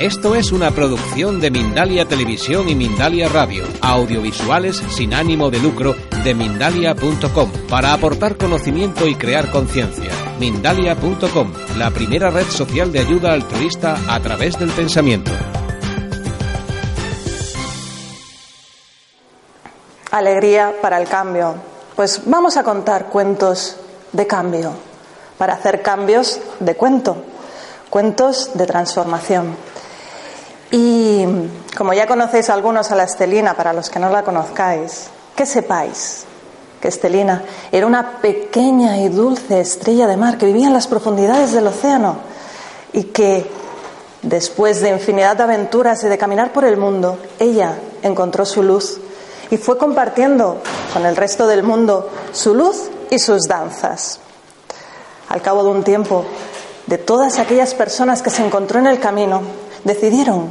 Esto es una producción de Mindalia Televisión y Mindalia Radio, audiovisuales sin ánimo de lucro de mindalia.com, para aportar conocimiento y crear conciencia. Mindalia.com, la primera red social de ayuda altruista a través del pensamiento. Alegría para el cambio. Pues vamos a contar cuentos de cambio, para hacer cambios de cuento, cuentos de transformación. Y como ya conocéis algunos a la Estelina, para los que no la conozcáis, que sepáis que Estelina era una pequeña y dulce estrella de mar que vivía en las profundidades del océano y que después de infinidad de aventuras y de caminar por el mundo, ella encontró su luz y fue compartiendo con el resto del mundo su luz y sus danzas. Al cabo de un tiempo, de todas aquellas personas que se encontró en el camino, decidieron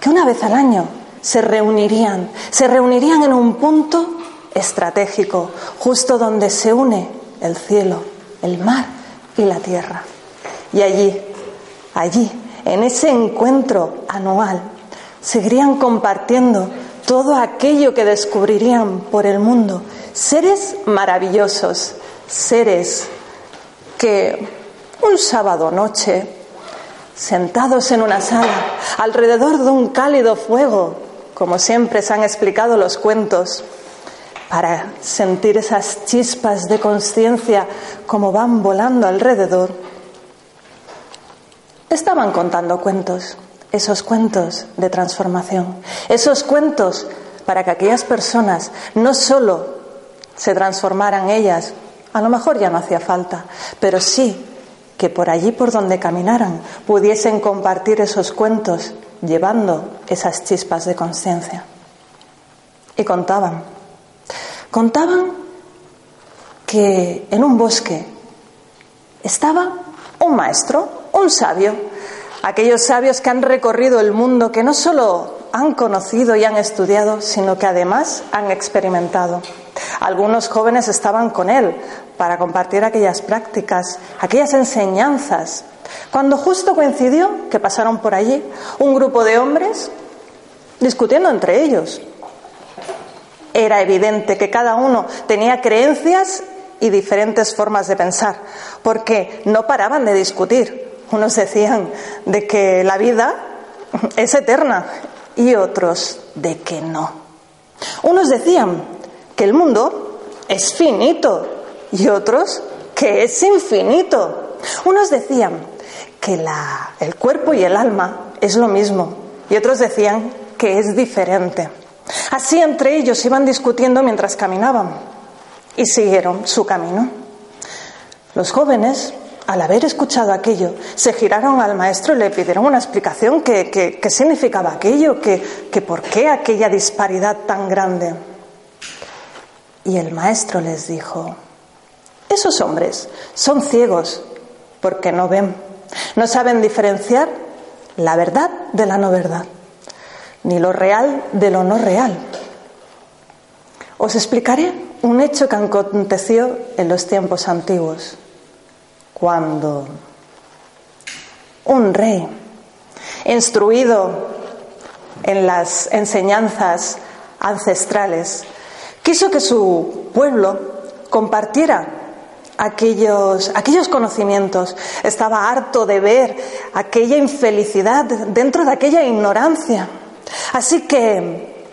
que una vez al año se reunirían, se reunirían en un punto estratégico, justo donde se une el cielo, el mar y la tierra. Y allí, allí, en ese encuentro anual, seguirían compartiendo todo aquello que descubrirían por el mundo, seres maravillosos, seres que un sábado noche, sentados en una sala, alrededor de un cálido fuego, como siempre se han explicado los cuentos, para sentir esas chispas de conciencia como van volando alrededor, estaban contando cuentos, esos cuentos de transformación, esos cuentos para que aquellas personas no solo se transformaran ellas, a lo mejor ya no hacía falta, pero sí que por allí por donde caminaran pudiesen compartir esos cuentos llevando esas chispas de conciencia. Y contaban, contaban que en un bosque estaba un maestro, un sabio, aquellos sabios que han recorrido el mundo, que no solo han conocido y han estudiado, sino que además han experimentado. Algunos jóvenes estaban con él para compartir aquellas prácticas, aquellas enseñanzas. Cuando justo coincidió que pasaron por allí un grupo de hombres discutiendo entre ellos. Era evidente que cada uno tenía creencias y diferentes formas de pensar, porque no paraban de discutir. Unos decían de que la vida es eterna y otros de que no. Unos decían que el mundo es finito y otros que es infinito. Unos decían que la, el cuerpo y el alma es lo mismo y otros decían que es diferente. Así entre ellos iban discutiendo mientras caminaban y siguieron su camino. Los jóvenes al haber escuchado aquello, se giraron al maestro y le pidieron una explicación que, significaba aquello, que, que por qué aquella disparidad tan grande. Y el maestro les dijo, esos hombres son ciegos porque no ven, no saben diferenciar la verdad de la no verdad, ni lo real de lo no real. Os explicaré un hecho que aconteció en los tiempos antiguos cuando un rey, instruido en las enseñanzas ancestrales, quiso que su pueblo compartiera aquellos, aquellos conocimientos. Estaba harto de ver aquella infelicidad dentro de aquella ignorancia. Así que,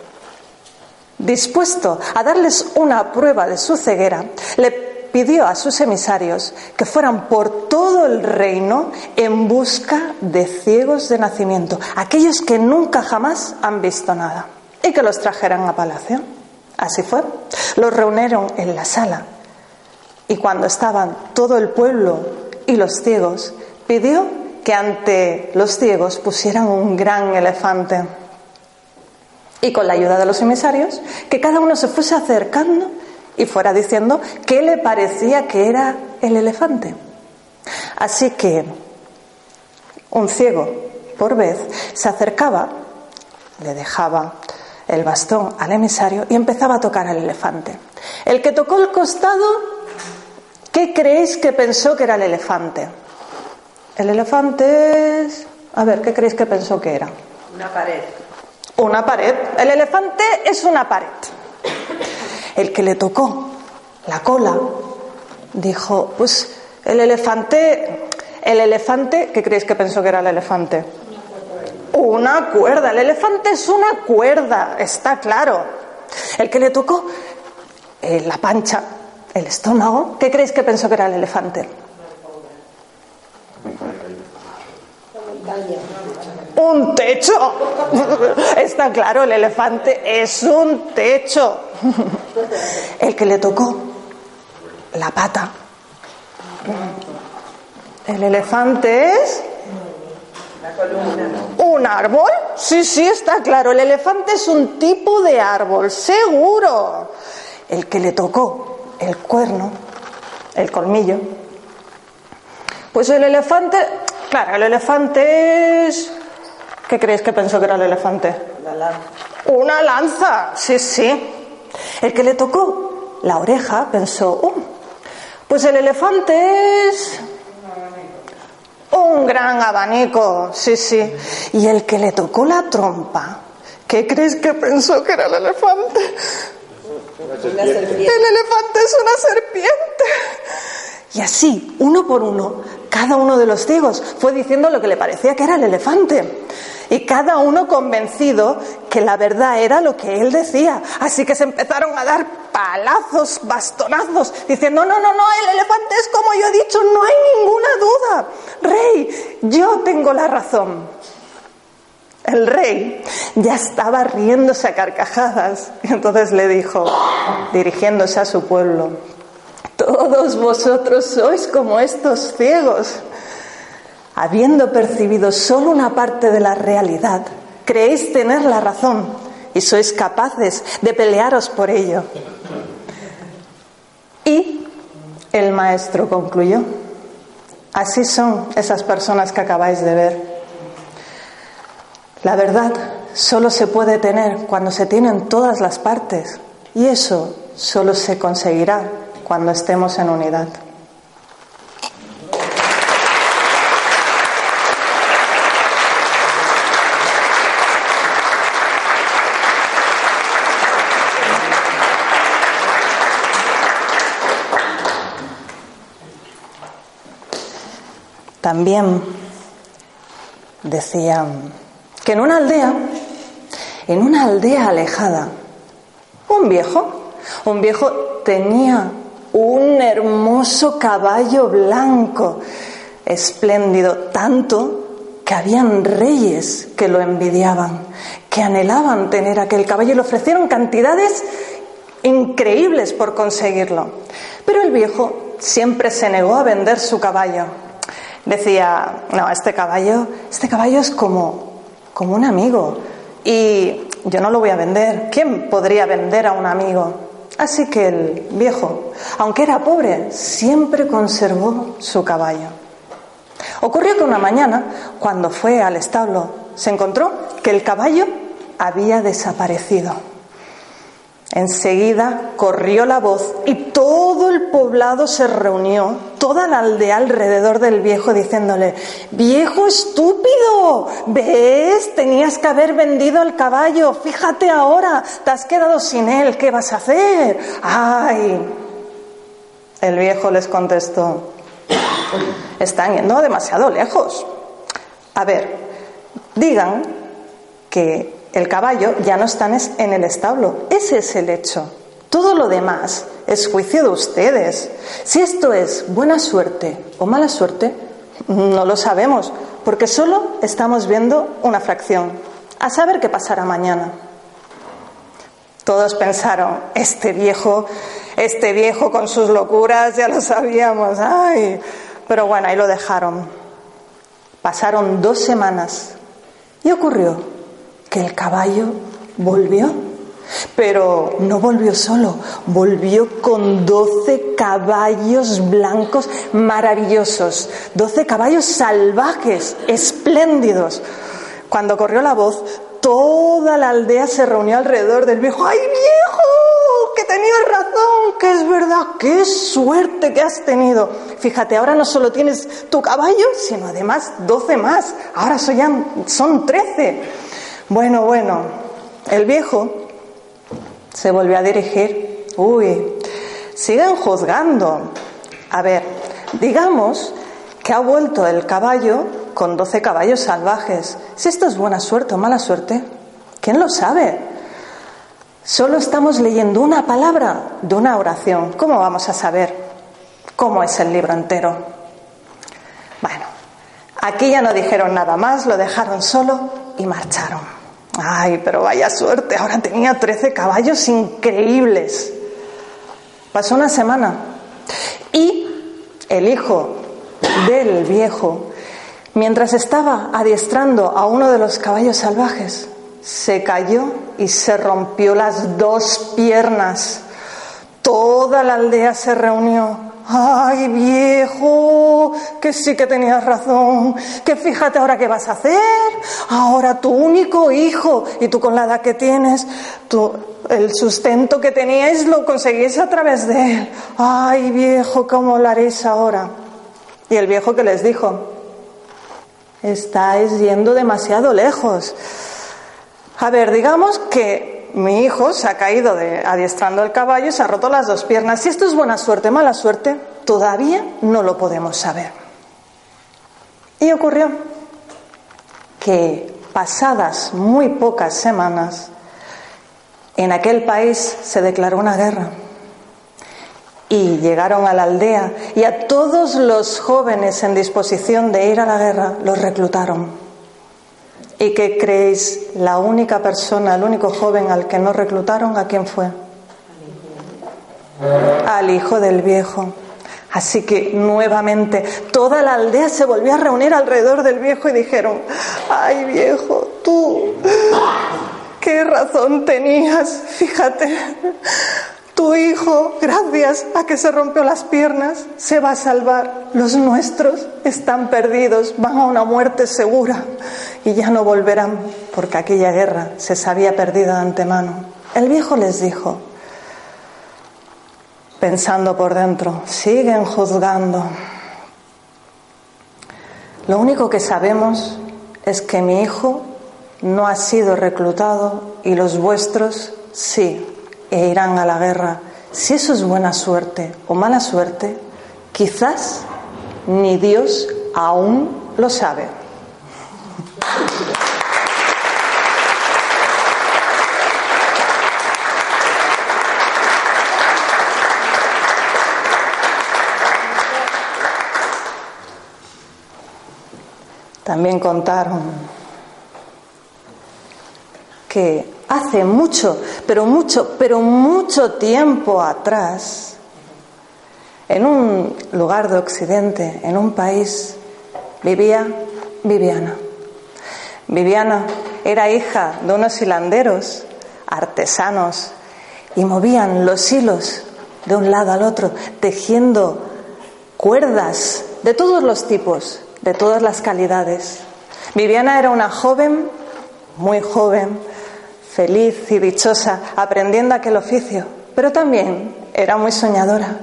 dispuesto a darles una prueba de su ceguera, le pidió a sus emisarios que fueran por todo el reino en busca de ciegos de nacimiento, aquellos que nunca jamás han visto nada, y que los trajeran a palacio. Así fue. Los reunieron en la sala y cuando estaban todo el pueblo y los ciegos, pidió que ante los ciegos pusieran un gran elefante. Y con la ayuda de los emisarios, que cada uno se fuese acercando y fuera diciendo qué le parecía que era el elefante. Así que un ciego, por vez, se acercaba, le dejaba el bastón al emisario y empezaba a tocar al elefante. El que tocó el costado, ¿qué creéis que pensó que era el elefante? El elefante es... A ver, ¿qué creéis que pensó que era? Una pared. Una pared. El elefante es una pared. El que le tocó la cola dijo, pues el elefante, el elefante, ¿qué creéis que pensó que era el elefante? Una cuerda. El elefante es una cuerda, está claro. El que le tocó eh, la pancha, el estómago, ¿qué creéis que pensó que era el elefante? Un techo. Está claro, el elefante es un techo. El que le tocó la pata. El elefante es un árbol. Sí, sí, está claro. El elefante es un tipo de árbol, seguro. El que le tocó el cuerno, el colmillo. Pues el elefante, claro, el elefante es ¿Qué creéis que pensó que era el elefante? La lanza. Una lanza, sí, sí. El que le tocó la oreja pensó, "Uh, pues el elefante es un gran abanico, sí, sí. Y el que le tocó la trompa, ¿qué creéis que pensó que era el elefante? Una serpiente. El elefante es una serpiente. Y así, uno por uno, cada uno de los ciegos fue diciendo lo que le parecía que era el elefante. Y cada uno convencido que la verdad era lo que él decía. Así que se empezaron a dar palazos, bastonazos, diciendo, no, no, no, el elefante es como yo he dicho, no hay ninguna duda. Rey, yo tengo la razón. El rey ya estaba riéndose a carcajadas y entonces le dijo, dirigiéndose a su pueblo, todos vosotros sois como estos ciegos. Habiendo percibido solo una parte de la realidad, creéis tener la razón y sois capaces de pelearos por ello. Y el maestro concluyó, así son esas personas que acabáis de ver. La verdad solo se puede tener cuando se tienen todas las partes y eso solo se conseguirá cuando estemos en unidad. También decían en una aldea, en una aldea alejada, un viejo, un viejo tenía un hermoso caballo blanco, espléndido, tanto que habían reyes que lo envidiaban, que anhelaban tener aquel caballo y le ofrecieron cantidades increíbles por conseguirlo. Pero el viejo siempre se negó a vender su caballo. Decía, no, este caballo, este caballo es como, como un amigo y yo no lo voy a vender. ¿Quién podría vender a un amigo? Así que el viejo, aunque era pobre, siempre conservó su caballo. Ocurrió que una mañana, cuando fue al establo, se encontró que el caballo había desaparecido. Enseguida corrió la voz y todo el poblado se reunió, toda la aldea alrededor del viejo diciéndole, viejo estúpido, ves, tenías que haber vendido el caballo, fíjate ahora, te has quedado sin él, ¿qué vas a hacer? Ay, el viejo les contestó, están yendo demasiado lejos. A ver, digan que el caballo ya no está en el establo. Ese es el hecho. Todo lo demás es juicio de ustedes. Si esto es buena suerte o mala suerte, no lo sabemos, porque solo estamos viendo una fracción. A saber qué pasará mañana. Todos pensaron, este viejo, este viejo con sus locuras, ya lo sabíamos, ay. Pero bueno, ahí lo dejaron. Pasaron dos semanas y ocurrió que el caballo volvió. Pero no volvió solo, volvió con doce caballos blancos maravillosos, doce caballos salvajes, espléndidos. Cuando corrió la voz, toda la aldea se reunió alrededor del viejo. ¡Ay, viejo! Que tenías razón, que es verdad, qué suerte que has tenido. Fíjate, ahora no solo tienes tu caballo, sino además doce más. Ahora son trece. Bueno, bueno, el viejo se volvió a dirigir. Uy, siguen juzgando. A ver, digamos que ha vuelto el caballo con doce caballos salvajes. Si esto es buena suerte o mala suerte, ¿quién lo sabe? Solo estamos leyendo una palabra de una oración. ¿Cómo vamos a saber cómo es el libro entero? Bueno, aquí ya no dijeron nada más, lo dejaron solo y marcharon. Ay, pero vaya suerte, ahora tenía trece caballos increíbles. Pasó una semana y el hijo del viejo Mientras estaba adiestrando a uno de los caballos salvajes, se cayó y se rompió las dos piernas. Toda la aldea se reunió. Ay, viejo, que sí que tenías razón, que fíjate ahora qué vas a hacer. Ahora tu único hijo, y tú con la edad que tienes, tú, el sustento que teníais lo conseguís a través de él. Ay, viejo, ¿cómo lo haréis ahora? Y el viejo que les dijo, estáis yendo demasiado lejos. A ver, digamos que mi hijo se ha caído adiestrando el caballo y se ha roto las dos piernas. Si esto es buena suerte, mala suerte, todavía no lo podemos saber. Y ocurrió que pasadas muy pocas semanas, en aquel país se declaró una guerra y llegaron a la aldea y a todos los jóvenes en disposición de ir a la guerra los reclutaron. ¿Y qué creéis? La única persona, el único joven al que no reclutaron, ¿a quién fue? Al hijo del viejo. Así que nuevamente toda la aldea se volvió a reunir alrededor del viejo y dijeron, ay viejo, tú, qué razón tenías, fíjate, tu hijo, gracias a que se rompió las piernas, se va a salvar. Los nuestros están perdidos, van a una muerte segura y ya no volverán porque aquella guerra se sabía perdida de antemano. El viejo les dijo, pensando por dentro, siguen juzgando. Lo único que sabemos es que mi hijo no ha sido reclutado y los vuestros sí e irán a la guerra. Si eso es buena suerte o mala suerte, quizás ni Dios aún lo sabe. También contaron que hace mucho, pero mucho, pero mucho tiempo atrás, en un lugar de Occidente, en un país, vivía Viviana. Viviana era hija de unos hilanderos, artesanos, y movían los hilos de un lado al otro, tejiendo cuerdas de todos los tipos, de todas las calidades. Viviana era una joven, muy joven, feliz y dichosa aprendiendo aquel oficio, pero también era muy soñadora.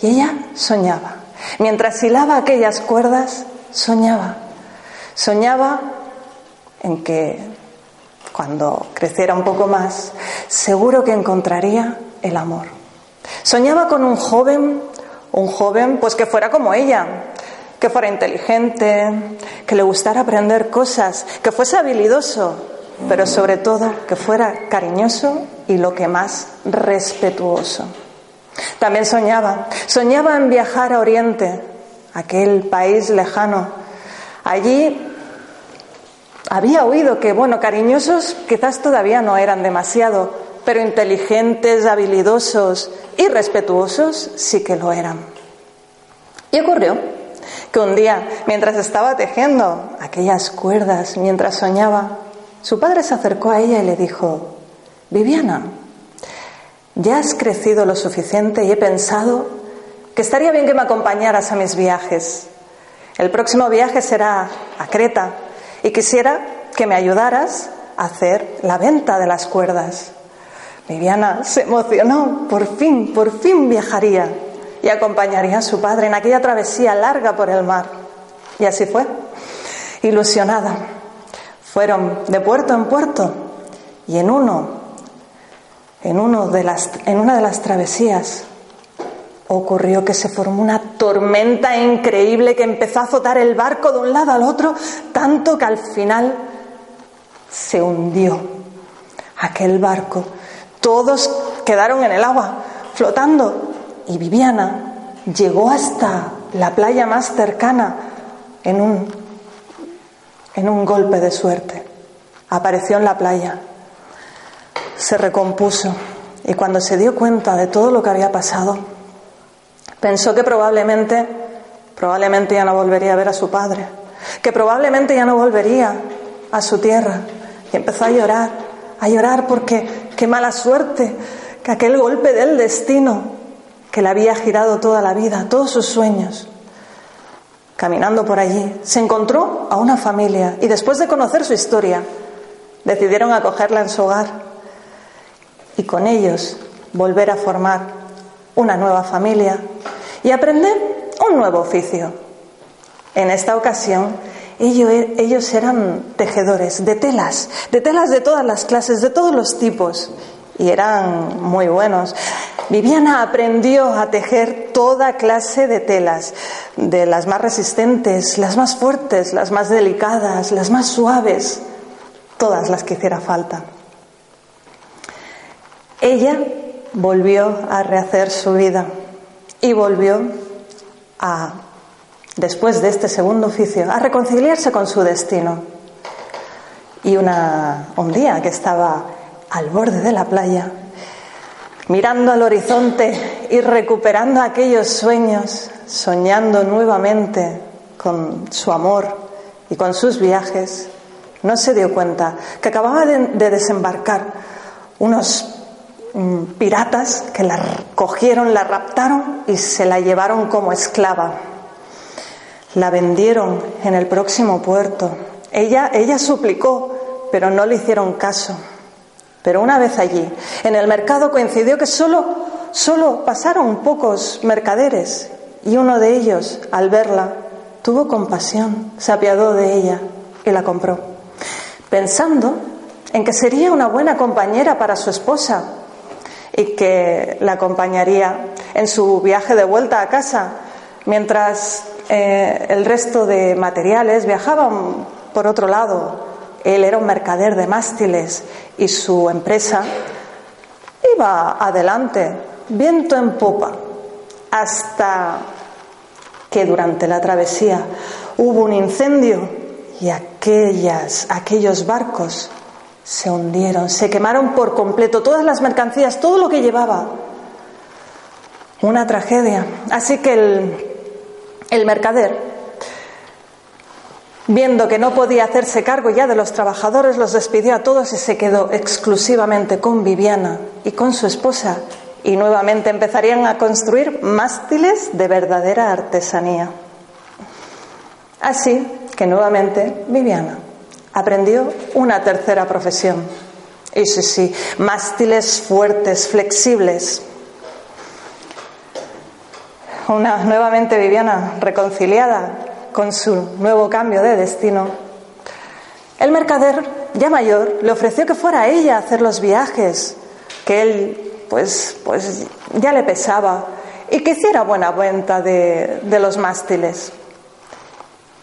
Y ella soñaba. Mientras hilaba aquellas cuerdas, soñaba. Soñaba en que cuando creciera un poco más, seguro que encontraría el amor. Soñaba con un joven, un joven pues que fuera como ella, que fuera inteligente, que le gustara aprender cosas, que fuese habilidoso, pero sobre todo que fuera cariñoso y lo que más respetuoso. También soñaba, soñaba en viajar a Oriente, aquel país lejano. Allí había oído que, bueno, cariñosos quizás todavía no eran demasiado, pero inteligentes, habilidosos y respetuosos sí que lo eran. Y ocurrió que un día, mientras estaba tejiendo aquellas cuerdas, mientras soñaba, su padre se acercó a ella y le dijo, Viviana, ya has crecido lo suficiente y he pensado que estaría bien que me acompañaras a mis viajes. El próximo viaje será a Creta y quisiera que me ayudaras a hacer la venta de las cuerdas. Viviana se emocionó, por fin, por fin viajaría y acompañaría a su padre en aquella travesía larga por el mar. Y así fue, ilusionada. Fueron de puerto en puerto y en uno, en, uno de las, en una de las travesías, ocurrió que se formó una tormenta increíble que empezó a azotar el barco de un lado al otro, tanto que al final se hundió aquel barco. Todos quedaron en el agua, flotando, y Viviana llegó hasta la playa más cercana en un, en un golpe de suerte. Apareció en la playa, se recompuso y cuando se dio cuenta de todo lo que había pasado, pensó que probablemente, probablemente ya no volvería a ver a su padre, que probablemente ya no volvería a su tierra y empezó a llorar, a llorar porque qué mala suerte, que aquel golpe del destino que le había girado toda la vida, todos sus sueños. Caminando por allí, se encontró a una familia y después de conocer su historia, decidieron acogerla en su hogar y con ellos volver a formar una nueva familia y aprender un nuevo oficio. En esta ocasión, ellos, ellos eran tejedores de telas, de telas de todas las clases, de todos los tipos, y eran muy buenos. Viviana aprendió a tejer toda clase de telas, de las más resistentes, las más fuertes, las más delicadas, las más suaves, todas las que hiciera falta. Ella volvió a rehacer su vida y volvió a, después de este segundo oficio, a reconciliarse con su destino. Y una, un día que estaba al borde de la playa, mirando al horizonte y recuperando aquellos sueños, soñando nuevamente con su amor y con sus viajes, no se dio cuenta que acababa de, desembarcar unos mm, piratas que la cogieron, la raptaron y se la llevaron como esclava. La vendieron en el próximo puerto. Ella, ella suplicó, pero no le hicieron caso. Pero una vez allí, en el mercado coincidió que solo, solo pasaron pocos mercaderes y uno de ellos, al verla, tuvo compasión, se apiadó de ella y la compró, pensando en que sería una buena compañera para su esposa y que la acompañaría en su viaje de vuelta a casa, mientras eh, el resto de materiales viajaban por otro lado él era un mercader de mástiles y su empresa iba adelante, viento en popa, hasta que durante la travesía hubo un incendio y aquellas, aquellos barcos se hundieron, se quemaron por completo, todas las mercancías, todo lo que llevaba. Una tragedia. Así que el, el mercader Viendo que no podía hacerse cargo ya de los trabajadores, los despidió a todos y se quedó exclusivamente con Viviana y con su esposa. Y nuevamente empezarían a construir mástiles de verdadera artesanía. Así que nuevamente Viviana aprendió una tercera profesión. Y sí, sí, mástiles fuertes, flexibles. Una nuevamente Viviana reconciliada con su nuevo cambio de destino, el mercader, ya mayor, le ofreció que fuera ella a hacer los viajes, que él pues, pues ya le pesaba y que hiciera buena venta de, de los mástiles.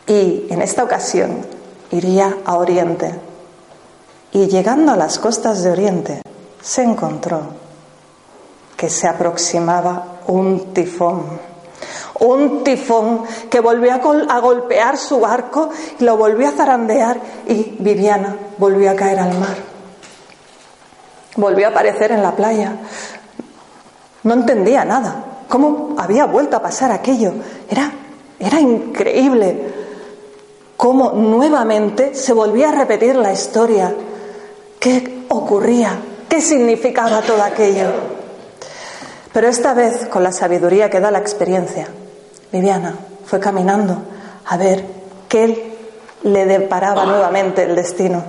Y en esta ocasión iría a Oriente. Y llegando a las costas de Oriente, se encontró que se aproximaba un tifón un tifón que volvió a, golpear su barco lo volvió a zarandear y Viviana volvió a caer al mar. Volvió a aparecer en la playa. No entendía nada. ¿Cómo había vuelto a pasar aquello? Era Era increíble cómo nuevamente se volvía a repetir la historia. ¿Qué ocurría? ¿Qué significaba todo aquello? Pero esta vez, con la sabiduría que da la experiencia, Viviana fue caminando a ver qué le deparaba nuevamente el destino.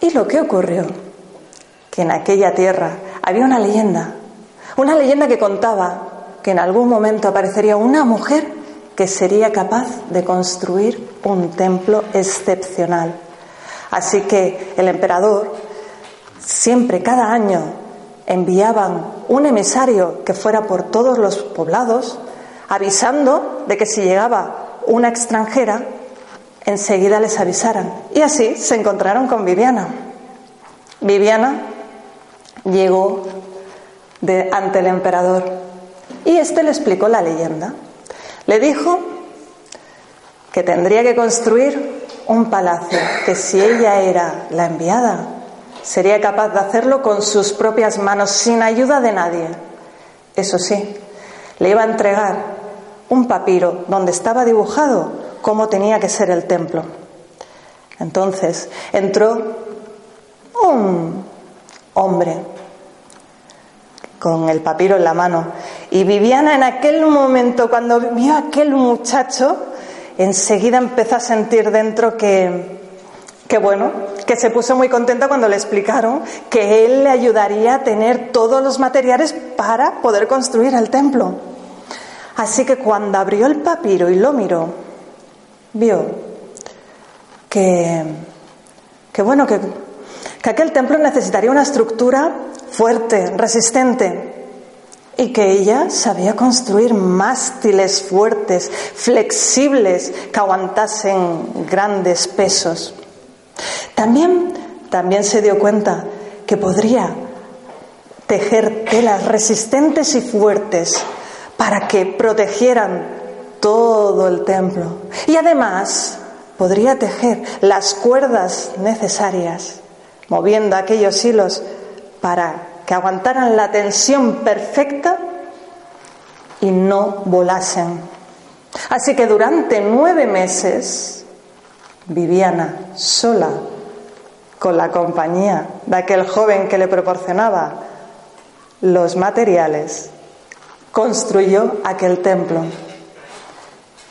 Y lo que ocurrió, que en aquella tierra había una leyenda, una leyenda que contaba que en algún momento aparecería una mujer que sería capaz de construir un templo excepcional. Así que el emperador siempre, cada año, enviaban un emisario que fuera por todos los poblados, avisando de que si llegaba una extranjera, enseguida les avisaran. Y así se encontraron con Viviana. Viviana llegó de, ante el emperador y éste le explicó la leyenda. Le dijo que tendría que construir un palacio, que si ella era la enviada, sería capaz de hacerlo con sus propias manos, sin ayuda de nadie. Eso sí, le iba a entregar un papiro donde estaba dibujado cómo tenía que ser el templo. Entonces entró un hombre con el papiro en la mano y Viviana en aquel momento, cuando vio a aquel muchacho, enseguida empezó a sentir dentro que, que bueno, que se puso muy contenta cuando le explicaron que él le ayudaría a tener todos los materiales para poder construir el templo. Así que cuando abrió el papiro y lo miró, vio que, que bueno, que, que aquel templo necesitaría una estructura fuerte, resistente, y que ella sabía construir mástiles fuertes, flexibles, que aguantasen grandes pesos. También, también se dio cuenta que podría tejer telas resistentes y fuertes para que protegieran todo el templo. Y además podría tejer las cuerdas necesarias, moviendo aquellos hilos para que aguantaran la tensión perfecta y no volasen. Así que durante nueve meses, Viviana sola, con la compañía de aquel joven que le proporcionaba los materiales, construyó aquel templo.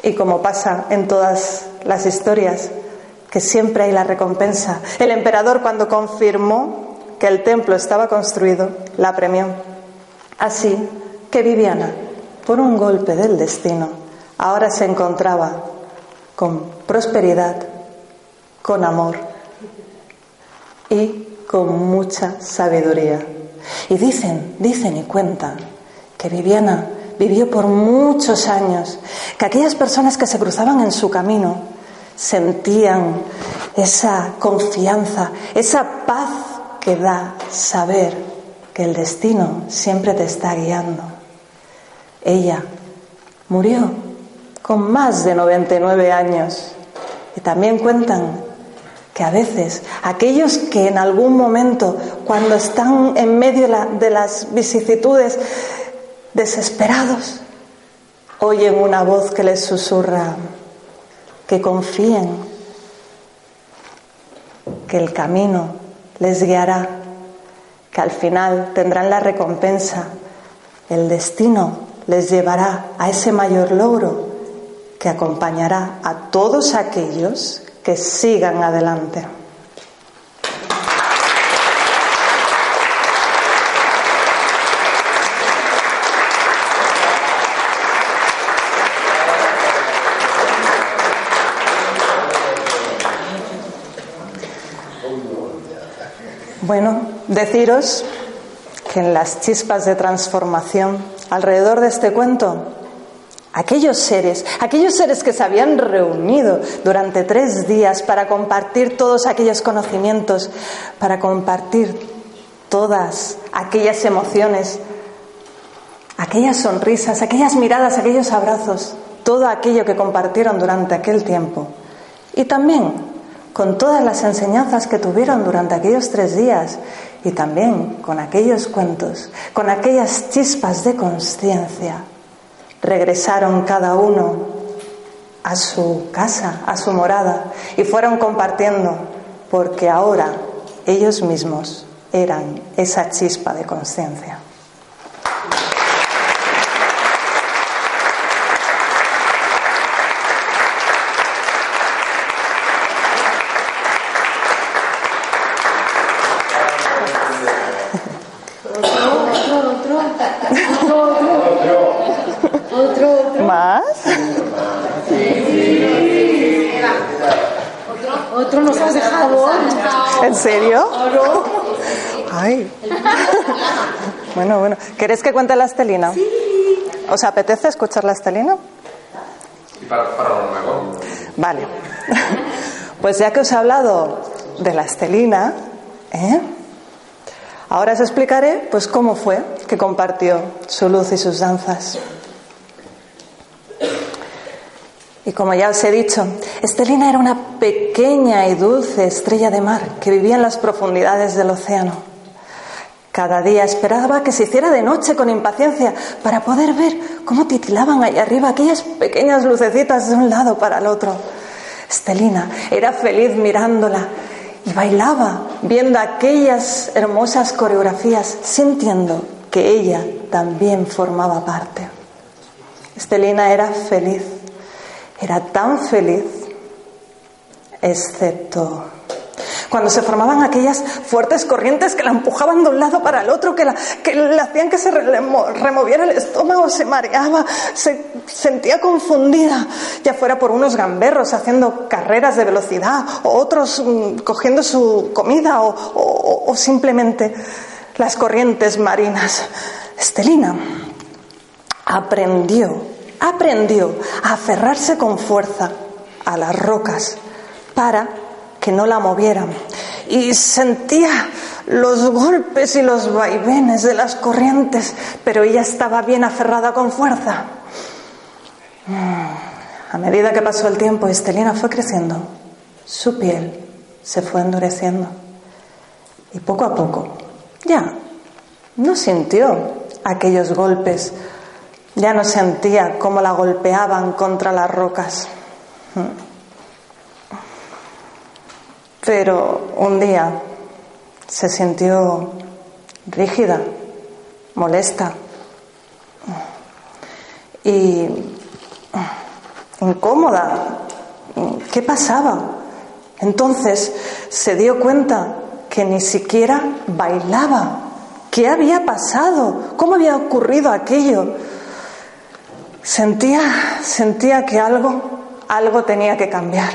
Y como pasa en todas las historias, que siempre hay la recompensa. El emperador cuando confirmó que el templo estaba construido, la premió. Así que Viviana, por un golpe del destino, ahora se encontraba con prosperidad, con amor y con mucha sabiduría. Y dicen, dicen y cuentan que Viviana vivió por muchos años, que aquellas personas que se cruzaban en su camino sentían esa confianza, esa paz que da saber que el destino siempre te está guiando. Ella murió con más de 99 años y también cuentan que a veces aquellos que en algún momento, cuando están en medio de las vicisitudes, desesperados, oyen una voz que les susurra que confíen, que el camino les guiará, que al final tendrán la recompensa, el destino les llevará a ese mayor logro que acompañará a todos aquellos que sigan adelante. Bueno, deciros que en las chispas de transformación alrededor de este cuento, aquellos seres, aquellos seres que se habían reunido durante tres días para compartir todos aquellos conocimientos, para compartir todas aquellas emociones, aquellas sonrisas, aquellas miradas, aquellos abrazos, todo aquello que compartieron durante aquel tiempo. Y también con todas las enseñanzas que tuvieron durante aquellos tres días y también con aquellos cuentos, con aquellas chispas de conciencia, regresaron cada uno a su casa, a su morada, y fueron compartiendo, porque ahora ellos mismos eran esa chispa de conciencia. ¿Más? Otro nos has dejado. ¿En serio? Ay. Bueno, bueno. ¿Queréis que cuente la estelina? ¿Os apetece escuchar la estelina? Y para, para lo nuevo. Vale. Pues ya que os he hablado de la estelina, ¿eh? ahora os explicaré pues cómo fue que compartió su luz y sus danzas. Y como ya os he dicho, Estelina era una pequeña y dulce estrella de mar que vivía en las profundidades del océano. Cada día esperaba que se hiciera de noche con impaciencia para poder ver cómo titilaban ahí arriba aquellas pequeñas lucecitas de un lado para el otro. Estelina era feliz mirándola y bailaba viendo aquellas hermosas coreografías, sintiendo que ella también formaba parte. Estelina era feliz, era tan feliz, excepto cuando se formaban aquellas fuertes corrientes que la empujaban de un lado para el otro, que, la, que hacían que se remo- removiera el estómago, se mareaba, se sentía confundida, ya fuera por unos gamberros haciendo carreras de velocidad, o otros mm, cogiendo su comida, o, o- o simplemente las corrientes marinas. Estelina aprendió, aprendió a aferrarse con fuerza a las rocas para que no la movieran. Y sentía los golpes y los vaivenes de las corrientes, pero ella estaba bien aferrada con fuerza. Mm. A medida que pasó el tiempo, Estelina fue creciendo. Su piel se fue endureciendo. Y poco a poco, ya, no sintió aquellos golpes, ya no sentía cómo la golpeaban contra las rocas. Mm. Pero un día se sintió rígida, molesta y incómoda. ¿Qué pasaba? Entonces se dio cuenta que ni siquiera bailaba. ¿Qué había pasado? ¿Cómo había ocurrido aquello? Sentía, sentía que algo, algo tenía que cambiar,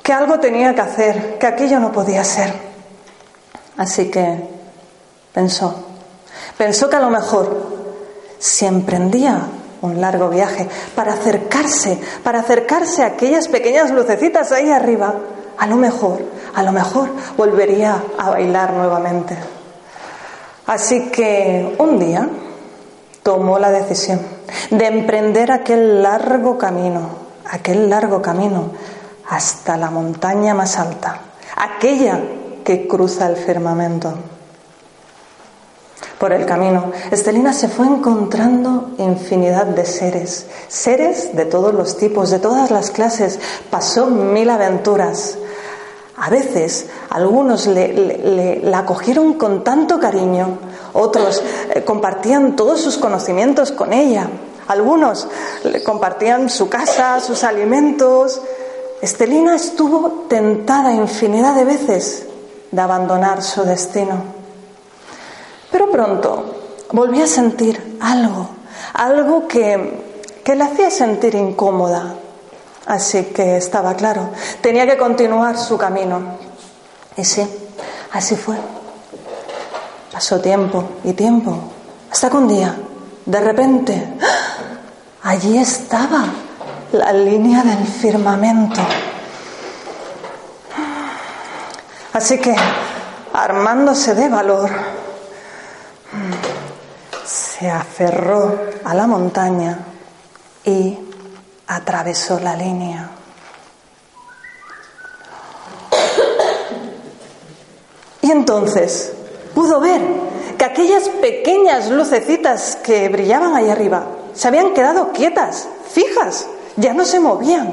que algo tenía que hacer, que aquello no podía ser. Así que pensó, pensó que a lo mejor si emprendía un largo viaje para acercarse, para acercarse a aquellas pequeñas lucecitas ahí arriba, a lo mejor, a lo mejor volvería a bailar nuevamente. Así que un día tomó la decisión de emprender aquel largo camino, aquel largo camino hasta la montaña más alta, aquella que cruza el firmamento. Por el camino, Estelina se fue encontrando infinidad de seres, seres de todos los tipos, de todas las clases, pasó mil aventuras. A veces algunos le, la acogieron con tanto cariño, otros eh, compartían todos sus conocimientos con ella, algunos le compartían su casa, sus alimentos. Estelina estuvo tentada infinidad de veces de abandonar su destino. Pero pronto volví a sentir algo, algo que, que la hacía sentir incómoda. Así que estaba claro, tenía que continuar su camino. Y sí, así fue. Pasó tiempo y tiempo, hasta que un día, de repente, ¡ah! allí estaba la línea del firmamento. Así que, armándose de valor, se aferró a la montaña y atravesó la línea. Y entonces pudo ver que aquellas pequeñas lucecitas que brillaban ahí arriba se habían quedado quietas, fijas, ya no se movían.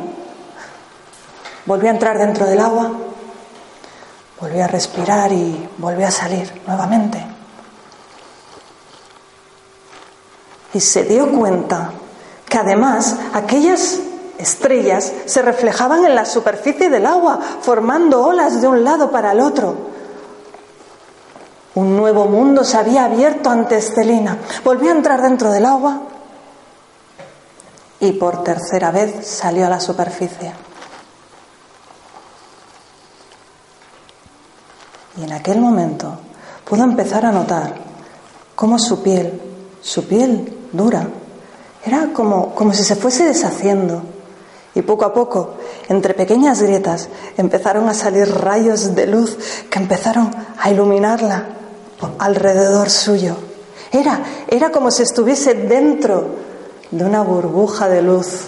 Volvió a entrar dentro del agua, volvió a respirar y volvió a salir nuevamente. Y se dio cuenta que además aquellas estrellas se reflejaban en la superficie del agua, formando olas de un lado para el otro. Un nuevo mundo se había abierto ante Estelina. Volvió a entrar dentro del agua y por tercera vez salió a la superficie. Y en aquel momento pudo empezar a notar cómo su piel, su piel dura, era como, como si se fuese deshaciendo. Y poco a poco, entre pequeñas grietas, empezaron a salir rayos de luz que empezaron a iluminarla alrededor suyo. Era, era como si estuviese dentro de una burbuja de luz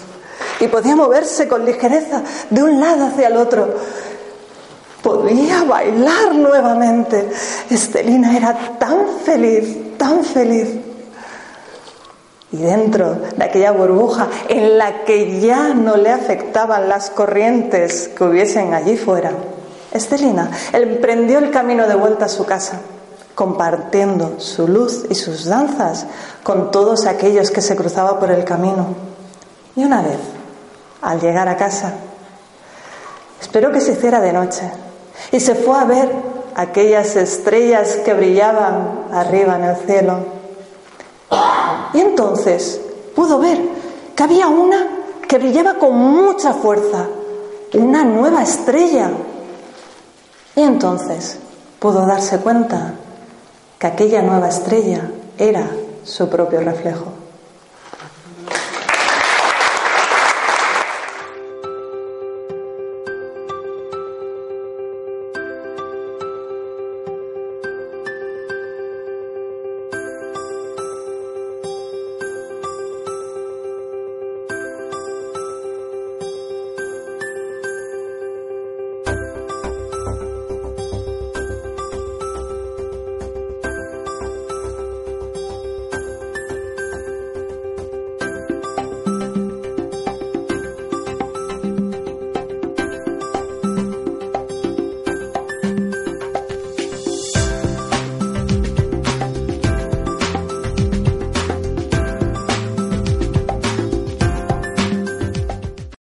y podía moverse con ligereza de un lado hacia el otro. Podía bailar nuevamente. Estelina era tan feliz, tan feliz. Y dentro de aquella burbuja en la que ya no le afectaban las corrientes que hubiesen allí fuera, Estelina emprendió el camino de vuelta a su casa, compartiendo su luz y sus danzas con todos aquellos que se cruzaba por el camino. Y una vez, al llegar a casa, esperó que se hiciera de noche y se fue a ver aquellas estrellas que brillaban arriba en el cielo y entonces pudo ver que había una que brillaba con mucha fuerza, una nueva estrella. Y entonces pudo darse cuenta que aquella nueva estrella era su propio reflejo.